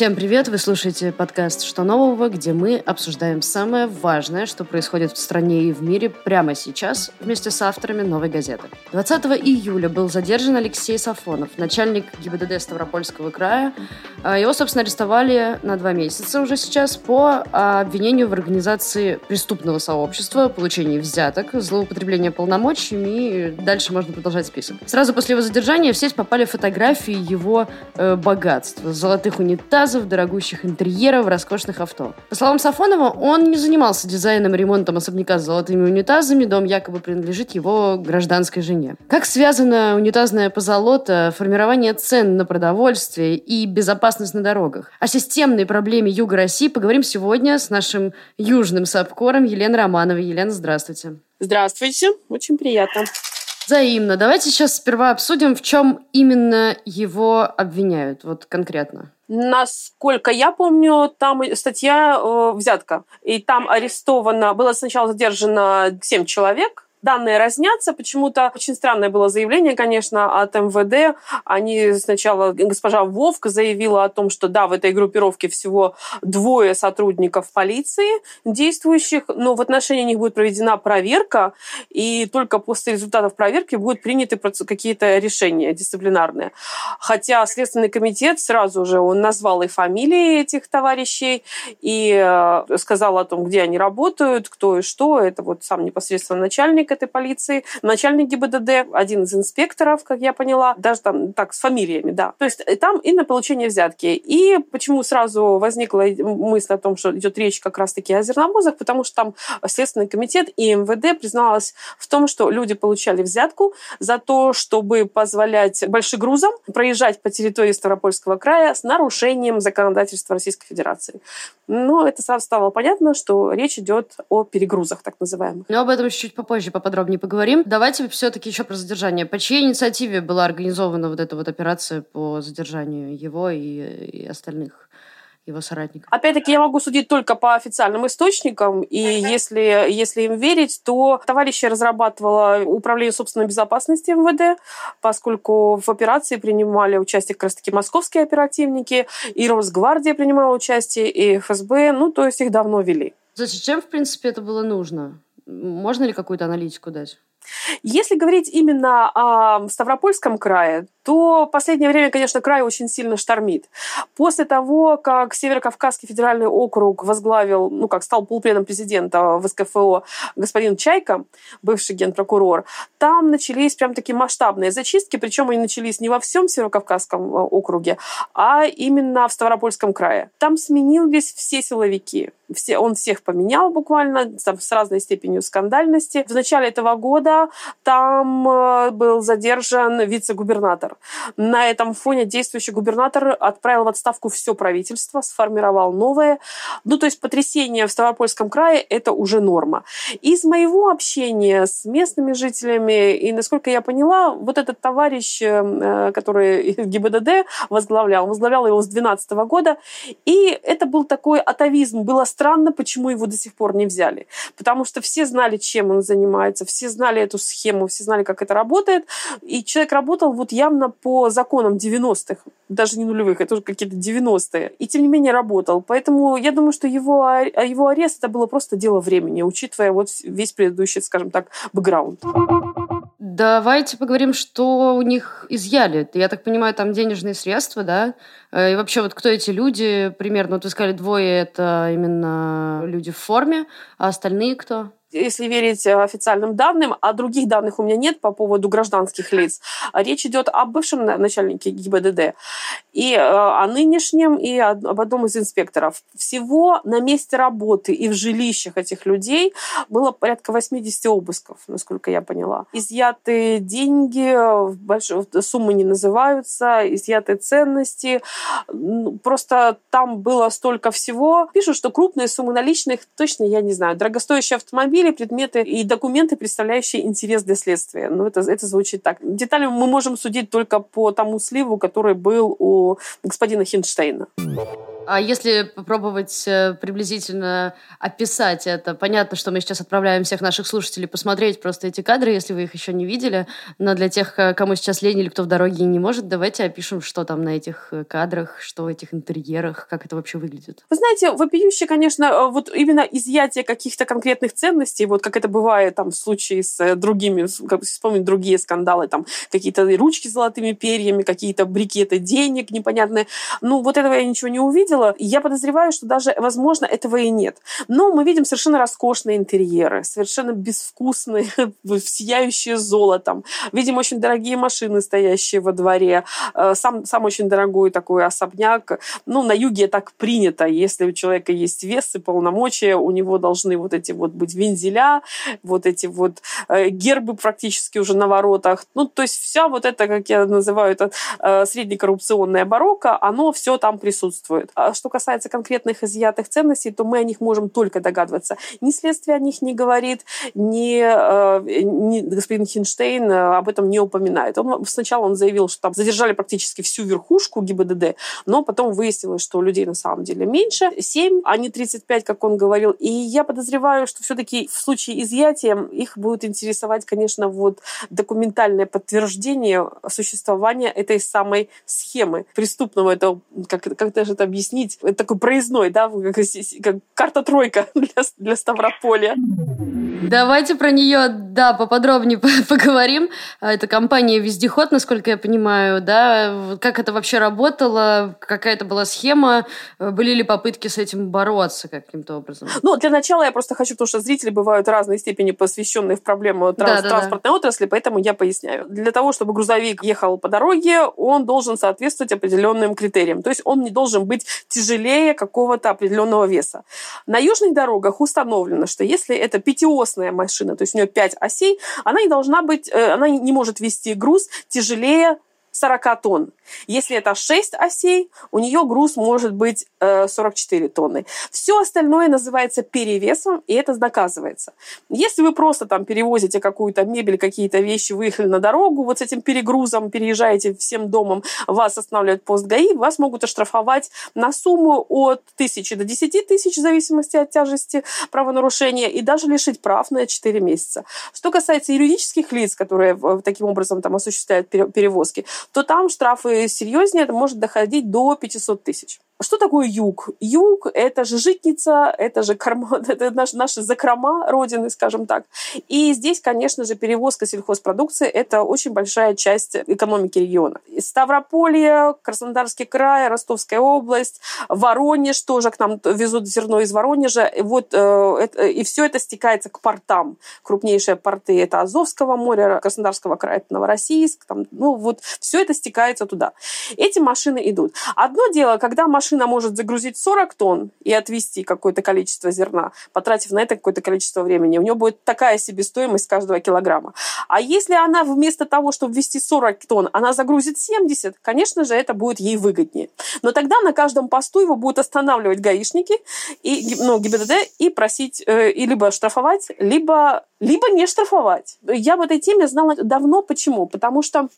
Всем привет! Вы слушаете подкаст «Что нового?», где мы обсуждаем самое важное, что происходит в стране и в мире прямо сейчас вместе с авторами «Новой газеты». 20 июля был задержан Алексей Сафонов, начальник ГИБДД Ставропольского края. А, его, собственно, арестовали на два месяца уже сейчас по обвинению в организации преступного сообщества, получении взяток, злоупотребления полномочиями и дальше можно продолжать список. Сразу после его задержания в сеть попали фотографии его э, богатства, золотых унитазов, унитазов, дорогущих интерьеров, роскошных авто. По словам Сафонова, он не занимался дизайном и ремонтом особняка с золотыми унитазами, дом якобы принадлежит его гражданской жене. Как связано унитазная позолота, формирование цен на продовольствие и безопасность на дорогах? О системной проблеме Юга России поговорим сегодня с нашим южным сапкором Еленой Романовой. Елена, здравствуйте. Здравствуйте, очень приятно. Взаимно. Давайте сейчас сперва обсудим, в чем именно его обвиняют, вот конкретно. Насколько я помню, там статья э, взятка. И там арестовано, было сначала задержано 7 человек, данные разнятся. Почему-то очень странное было заявление, конечно, от МВД. Они сначала, госпожа Вовк заявила о том, что да, в этой группировке всего двое сотрудников полиции действующих, но в отношении них будет проведена проверка, и только после результатов проверки будут приняты какие-то решения дисциплинарные. Хотя Следственный комитет сразу же он назвал и фамилии этих товарищей, и э, сказал о том, где они работают, кто и что. Это вот сам непосредственно начальник начальник этой полиции, начальник ГИБДД, один из инспекторов, как я поняла, даже там так с фамилиями, да. То есть э, там и на получение взятки. И почему сразу возникла мысль о том, что идет речь как раз-таки о зерновозах, потому что там Следственный комитет и МВД призналась в том, что люди получали взятку за то, чтобы позволять большегрузам проезжать по территории Ставропольского края с нарушением законодательства Российской Федерации. Но это сразу стало понятно, что речь идет о перегрузах так называемых. Но об этом чуть попозже поподробнее поговорим. Давайте все-таки еще про задержание. По чьей инициативе была организована вот эта вот операция по задержанию его и, и остальных? Его соратников? Опять-таки, я могу судить только по официальным источникам, и если, если им верить, то товарищи разрабатывало Управление собственной безопасности МВД, поскольку в операции принимали участие как раз-таки московские оперативники, и Росгвардия принимала участие, и ФСБ, ну, то есть их давно вели. Зачем, в принципе, это было нужно? Можно ли какую-то аналитику дать? Если говорить именно о Ставропольском крае, то в последнее время, конечно, край очень сильно штормит. После того, как Северо-Кавказский федеральный округ возглавил, ну, как стал полпредом президента в СКФО господин Чайка, бывший генпрокурор, там начались прям такие масштабные зачистки, причем они начались не во всем Северо-Кавказском э, округе, а именно в Ставропольском крае. Там сменились все силовики. Все, он всех поменял буквально там, с разной степенью скандальности. В начале этого года там э, был задержан вице-губернатор губернатор. На этом фоне действующий губернатор отправил в отставку все правительство, сформировал новое. Ну, то есть потрясение в Ставропольском крае – это уже норма. Из моего общения с местными жителями, и насколько я поняла, вот этот товарищ, э, который ГИБДД возглавлял, возглавлял его с 2012 года, и это был такой атовизм. Было странно, почему его до сих пор не взяли. Потому что все знали, чем он занимается, все знали эту схему, все знали, как это работает. И человек работал вот явно по законам 90-х, даже не нулевых, это уже какие-то 90-е, и тем не менее работал. Поэтому я думаю, что его, его арест это было просто дело времени, учитывая вот весь предыдущий, скажем так, бэкграунд. Давайте поговорим, что у них изъяли. Я так понимаю, там денежные средства, да? Э, и вообще, вот кто эти люди примерно? Вот вы сказали, двое это именно люди в форме, а остальные кто? Если верить э, официальным данным, а других данных у меня нет по поводу гражданских лиц, речь идет о бывшем начальнике ГИБДД и э, о нынешнем, и об одном из инспекторов. Всего на месте работы и в жилищах этих людей было порядка 80 обысков, насколько я поняла. Изъяты деньги, суммы не называются, изъяты ценности. Просто там было столько всего. Пишут, что крупные суммы наличных, точно я не знаю. Дорогостоящий автомобиль автомобили, предметы и документы, представляющие интерес для следствия. Ну, это, это звучит так. Детали мы можем судить только по тому сливу, который был у господина Хинштейна. А если попробовать э, приблизительно описать это, понятно, что мы сейчас отправляем всех наших слушателей посмотреть просто эти кадры, если вы их еще не видели, но для тех, э, кому сейчас лень или кто в дороге не может, давайте опишем, что там на этих э, кадрах, что в этих интерьерах, как это вообще выглядит. Вы знаете, вопиюще, конечно, вот именно изъятие каких-то конкретных ценностей, вот как это бывает там в случае с другими, как вспомнить другие скандалы, там какие-то ручки с золотыми перьями, какие-то брикеты денег непонятные. Ну, вот этого я ничего не увидела. Я подозреваю, что даже, возможно, этого и нет. Но мы видим совершенно роскошные интерьеры, совершенно безвкусные, сияющие золотом. Видим очень дорогие машины, стоящие во дворе. Э, сам, сам очень дорогой такой особняк. Ну, на юге так принято. Если у человека есть вес и полномочия, у него должны вот эти вот быть вензеля, вот эти вот э, гербы практически уже на воротах. Ну, то есть вся вот это, как я называю это, э, среднекоррупционная барокко, оно все там присутствует. А что касается конкретных изъятых ценностей, то мы о них можем только догадываться. Ни следствие о них не говорит, ни, э, ни господин Хинштейн об этом не упоминает. Он, сначала он заявил, что там задержали практически всю верхушку ГИБДД, но потом выяснилось, что людей на самом деле меньше, 7, а не 35, как он говорил. И я подозреваю, что все-таки в случае изъятия их будет интересовать, конечно, вот документальное подтверждение существования этой самой схемы преступного. Это как, как даже это объяснить? Это такой проездной, да, как, как карта-тройка для, для Ставрополя. Давайте про нее, да, поподробнее поговорим. Это компания «Вездеход», насколько я понимаю, да? Как это вообще работало? Какая это была схема? Были ли попытки с этим бороться каким-то образом? Ну, для начала я просто хочу, потому что зрители бывают разной степени посвященные в проблему транс- да, да, транспортной да. отрасли, поэтому я поясняю. Для того, чтобы грузовик ехал по дороге, он должен соответствовать определенным критериям. То есть он не должен быть тяжелее какого-то определенного веса. На южных дорогах установлено, что если это пятиосная машина, то есть у нее пять осей, она не должна быть, э, она не может вести груз тяжелее 40 тонн. Если это 6 осей, у нее груз может быть э, 44 тонны. Все остальное называется перевесом, и это наказывается. Если вы просто там перевозите какую-то мебель, какие-то вещи, выехали на дорогу, вот с этим перегрузом переезжаете всем домом, вас останавливает пост ГАИ, вас могут оштрафовать на сумму от тысячи до 10 тысяч в зависимости от тяжести правонарушения и даже лишить прав на 4 месяца. Что касается юридических лиц, которые таким образом там осуществляют перевозки, то там штрафы серьезнее, это может доходить до 500 тысяч. Что такое юг? Юг – это же житница, это же корма, это наш, наши закрома родины, скажем так. И здесь, конечно же, перевозка сельхозпродукции – это очень большая часть экономики региона. Ставрополье, Краснодарский край, Ростовская область, Воронеж тоже к нам везут зерно из Воронежа. И, вот, э, и все это стекается к портам. Крупнейшие порты – это Азовского моря, Краснодарского края – это Новороссийск. Там, ну, вот все это стекается туда. Эти машины идут. Одно дело, когда машина машина может загрузить 40 тонн и отвезти какое-то количество зерна, потратив на это какое-то количество времени. У нее будет такая себестоимость каждого килограмма. А если она вместо того, чтобы ввести 40 тонн, она загрузит 70, конечно же, это будет ей выгоднее. Но тогда на каждом посту его будут останавливать гаишники и ну, ГИБДД и просить э, и либо штрафовать, либо, либо не штрафовать. Я в этой теме знала давно. Почему? Потому что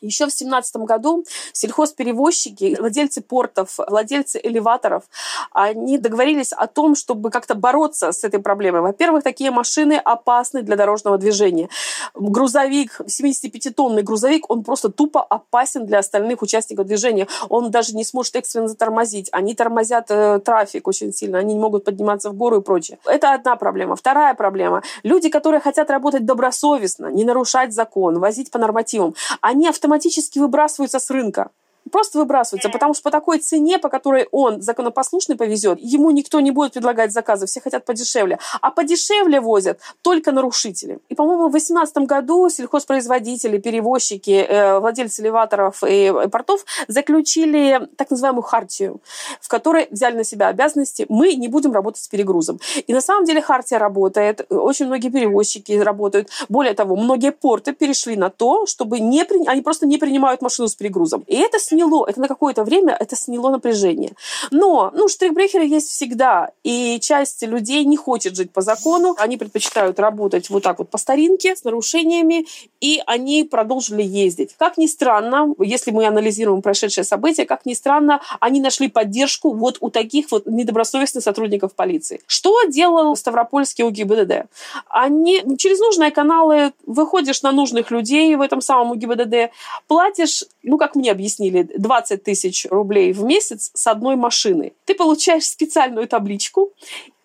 еще в 2017 году сельхозперевозчики, владельцы портов, владельцы элеваторов, они договорились о том, чтобы как-то бороться с этой проблемой. Во-первых, такие машины опасны для дорожного движения. Грузовик, 75-тонный грузовик, он просто тупо опасен для остальных участников движения. Он даже не сможет экстренно затормозить. Они тормозят э, трафик очень сильно, они не могут подниматься в гору и прочее. Это одна проблема. Вторая проблема. Люди, которые хотят работать добросовестно, не нарушать закон, возить по нормативам, они автоматически автоматически выбрасываются с рынка просто выбрасывается, потому что по такой цене, по которой он законопослушный повезет, ему никто не будет предлагать заказы, все хотят подешевле. А подешевле возят только нарушители. И, по-моему, в 2018 году сельхозпроизводители, перевозчики, э, владельцы элеваторов и портов заключили так называемую хартию, в которой взяли на себя обязанности «мы не будем работать с перегрузом». И на самом деле хартия работает, очень многие перевозчики работают. Более того, многие порты перешли на то, чтобы не при... они просто не принимают машину с перегрузом. И это снизило сняло, это на какое-то время это сняло напряжение. Но, ну, штрихбрехеры есть всегда, и часть людей не хочет жить по закону, они предпочитают работать вот так вот по старинке, с нарушениями, и они продолжили ездить. Как ни странно, если мы анализируем прошедшее событие, как ни странно, они нашли поддержку вот у таких вот недобросовестных сотрудников полиции. Что делал Ставропольский УГИБДД? Они через нужные каналы выходишь на нужных людей в этом самом УГИБДД, платишь, ну, как мне объяснили, 20 тысяч рублей в месяц с одной машины. Ты получаешь специальную табличку,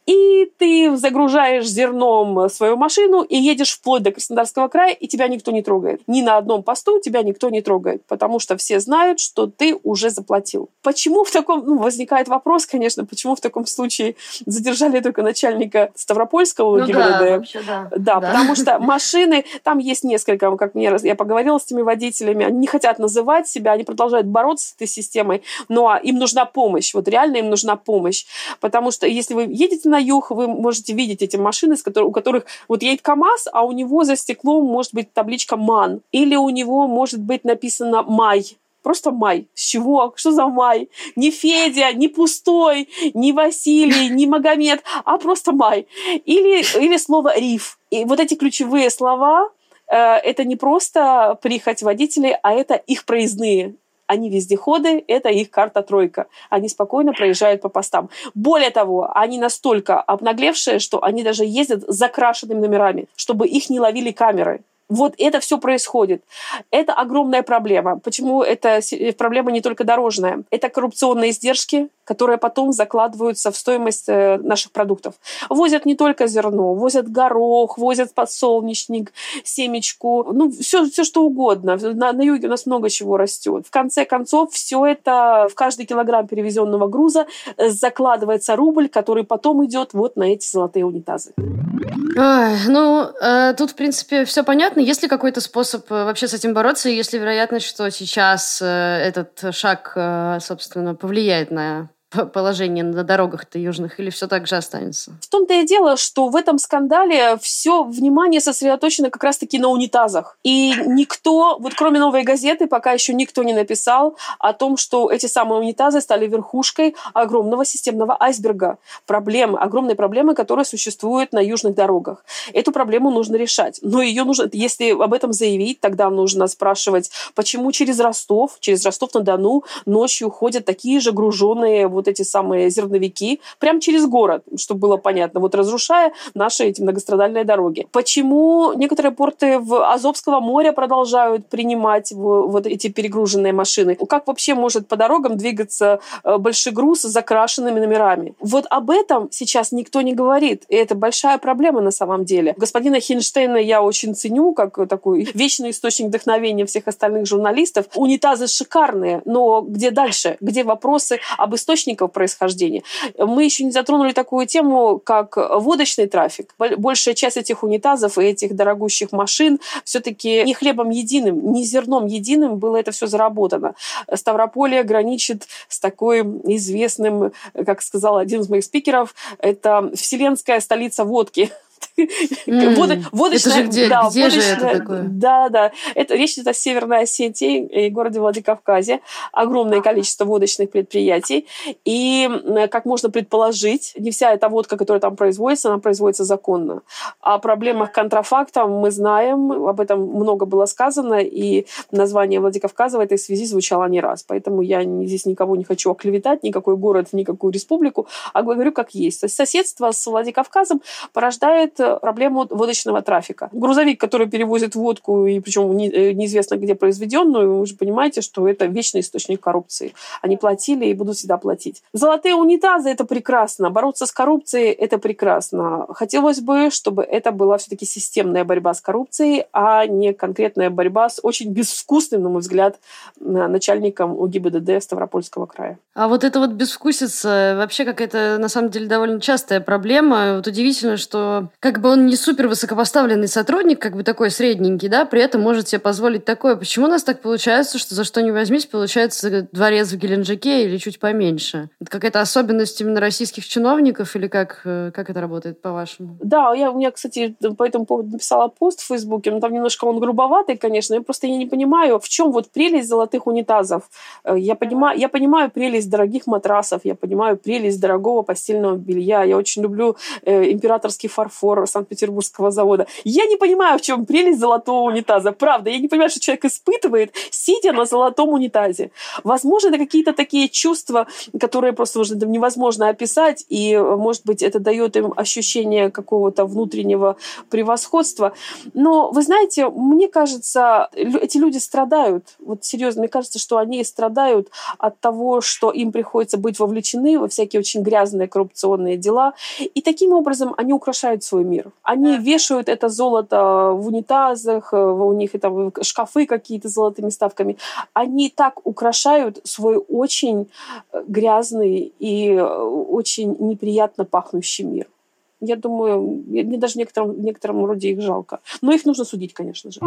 и ты загружаешь зерном свою машину и едешь вплоть до Краснодарского края, и тебя никто не трогает. Ни на одном посту тебя никто не трогает, потому что все знают, что ты уже заплатил. Почему в таком... Ну, возникает вопрос, конечно, почему в таком случае задержали только начальника Ставропольского ну, ГИБДД? Да, вообще, да. да, да, потому что машины... Там есть несколько, как мне... Я поговорила с этими водителями, они не хотят называть себя, они продолжают бороться с этой системой, но им нужна помощь. Вот реально им нужна помощь. Потому что если вы едете на юг вы можете видеть эти машины, у которых вот едет КАМАЗ, а у него за стеклом может быть табличка МАН. Или у него может быть написано МАЙ. Просто май. С чего? Что за май? Не Федя, не Пустой, не Василий, не Магомед, а просто май. Или, или слово риф. И вот эти ключевые слова, э, это не просто прихоть водителей, а это их проездные они вездеходы, это их карта-тройка. Они спокойно проезжают по постам. Более того, они настолько обнаглевшие, что они даже ездят с закрашенными номерами, чтобы их не ловили камеры. Вот это все происходит. Это огромная проблема. Почему это проблема не только дорожная? Это коррупционные издержки, которые потом закладываются в стоимость э, наших продуктов. Возят не только зерно, возят горох, возят подсолнечник, семечку, ну, все, все что угодно. На, на юге у нас много чего растет. В конце концов, все это в каждый килограмм перевезенного груза э, закладывается рубль, который потом идет вот на эти золотые унитазы. Ой, ну, э, тут, в принципе, все понятно. Есть ли какой-то способ э, вообще с этим бороться? И есть ли вероятность, что сейчас э, этот шаг, э, собственно, повлияет на положение на дорогах-то южных, или все так же останется? В том-то и дело, что в этом скандале все внимание сосредоточено как раз-таки на унитазах. И никто, вот кроме «Новой газеты», пока еще никто не написал о том, что эти самые унитазы стали верхушкой огромного системного айсберга. Проблемы, огромной проблемы, которая существует на южных дорогах. Эту проблему нужно решать. Но ее нужно, если об этом заявить, тогда нужно спрашивать, почему через Ростов, через Ростов-на-Дону ночью ходят такие же груженные вот вот эти самые зерновики прямо через город, чтобы было понятно, вот разрушая наши эти многострадальные дороги. Почему некоторые порты в Азовского моря продолжают принимать вот эти перегруженные машины? Как вообще может по дорогам двигаться э, большой груз с закрашенными номерами? Вот об этом сейчас никто не говорит, и это большая проблема на самом деле. Господина Хинштейна я очень ценю, как такой вечный источник вдохновения всех остальных журналистов. Унитазы шикарные, но где дальше? Где вопросы об источнике источников происхождения. Мы еще не затронули такую тему, как водочный трафик. Большая часть этих унитазов и этих дорогущих машин все-таки не хлебом единым, не зерном единым было это все заработано. Ставрополье граничит с такой известным, как сказал один из моих спикеров, это вселенская столица водки. Mm. Водочная, это же где, да, где водочная, же это такое? Да, да. Это, речь идет о Северной Осетии и городе Владикавказе. Огромное количество водочных предприятий. И, как можно предположить, не вся эта водка, которая там производится, она производится законно. О проблемах контрафакта мы знаем, об этом много было сказано, и название Владикавказа в этой связи звучало не раз. Поэтому я здесь никого не хочу оклеветать, никакой город, никакую республику, а говорю как есть. Соседство с Владикавказом порождает проблему водочного трафика. Грузовик, который перевозит водку, и причем э, неизвестно где произведенную, вы же понимаете, что это вечный источник коррупции. Они платили и будут всегда платить. Золотые унитазы – это прекрасно. Бороться с коррупцией – это прекрасно. Хотелось бы, чтобы это была все-таки системная борьба с коррупцией, а не конкретная борьба с очень безвкусным, на мой взгляд, начальником УГИБДД Ставропольского края. А вот это вот безвкусица вообще какая-то, на самом деле, довольно частая проблема. Вот удивительно, что как как бы он не супер высокопоставленный сотрудник, как бы такой средненький, да, при этом может себе позволить такое. Почему у нас так получается, что за что не возьмись, получается дворец в Геленджике или чуть поменьше? Это какая-то особенность именно российских чиновников или как, э, как это работает, по-вашему? Да, я, у меня, кстати, по этому поводу написала пост в Фейсбуке, но там немножко он грубоватый, конечно, я просто я не понимаю, в чем вот прелесть золотых унитазов. Э, я понимаю, я понимаю прелесть дорогих матрасов, я понимаю прелесть дорогого постельного белья, я очень люблю э, императорский фарфор Санкт-Петербургского завода. Я не понимаю, в чем прелесть золотого унитаза, правда, я не понимаю, что человек испытывает, сидя на золотом унитазе. Возможно, это какие-то такие чувства, которые просто уже невозможно описать, и, может быть, это дает им ощущение какого-то внутреннего превосходства. Но, вы знаете, мне кажется, эти люди страдают. Вот серьезно, мне кажется, что они страдают от того, что им приходится быть вовлечены во всякие очень грязные коррупционные дела. И таким образом они украшают свой мир. Они вешают это золото в унитазах, у них это шкафы какие-то с золотыми ставками. Они так украшают свой очень грязный и очень неприятно пахнущий мир я думаю, мне даже в некотором роде их жалко. Но их нужно судить, конечно же.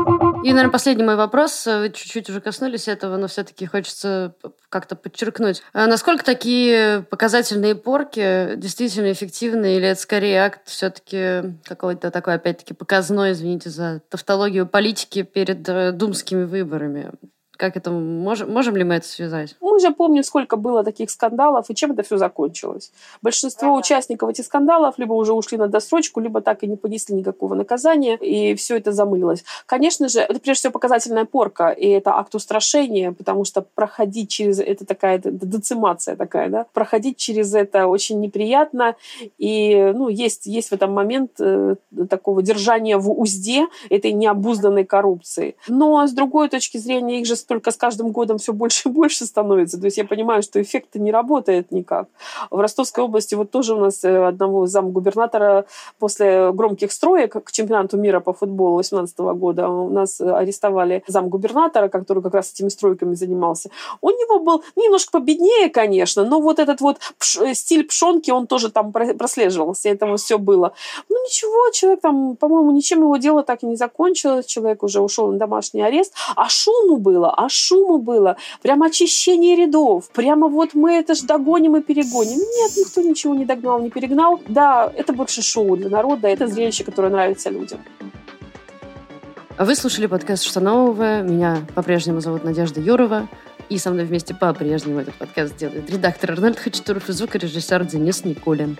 И, наверное, последний мой вопрос. Вы чуть-чуть уже коснулись этого, но все-таки хочется как-то подчеркнуть. А насколько такие показательные порки действительно эффективны, или это скорее акт все-таки какой-то такой, опять-таки, показной, извините за тавтологию, политики перед э, думскими выборами? Как это можем, можем ли мы это связать? Мы же помним, сколько было таких скандалов и чем это все закончилось. Большинство ага. участников этих скандалов либо уже ушли на досрочку, либо так и не понесли никакого наказания, и все это замылилось. Конечно же, это прежде всего показательная порка, и это акт устрашения, потому что проходить через это такая децимация такая, да, проходить через это очень неприятно, и ну, есть, есть в этом момент э, такого держания в узде этой необузданной коррупции. Но с другой точки зрения, их же только с каждым годом все больше и больше становится. То есть я понимаю, что эффект не работает никак. В Ростовской области вот тоже у нас э, одного замгубернатора после громких строек к чемпионату мира по футболу 2018 года у нас арестовали замгубернатора, который как раз этими стройками занимался. У него был немножко победнее, конечно, но вот этот вот э, стиль пшонки, он тоже там прослеживался, этого все было. Ну ничего, человек там, по-моему, ничем его дело так и не закончилось, человек уже ушел на домашний арест, а шуму было, а шуму было, прямо очищение рядов, прямо вот мы это ж догоним и перегоним. Нет, никто ничего не догнал, не перегнал. Да, это больше шоу для народа, это зрелище, которое нравится людям. Вы слушали подкаст «Что нового?». Меня по-прежнему зовут Надежда Юрова. И со мной вместе по-прежнему этот подкаст делает редактор Арнольд Хачатуров и звукорежиссер Денис Никулин.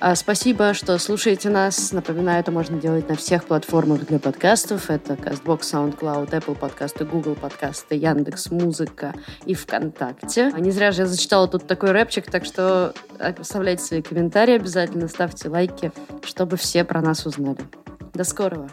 А спасибо, что слушаете нас. Напоминаю, это можно делать на всех платформах для подкастов. Это CastBox, SoundCloud, Apple подкасты, Google подкасты, Яндекс Музыка и ВКонтакте. А не зря же я зачитала тут такой рэпчик, так что оставляйте свои комментарии обязательно, ставьте лайки, чтобы все про нас узнали. До скорого!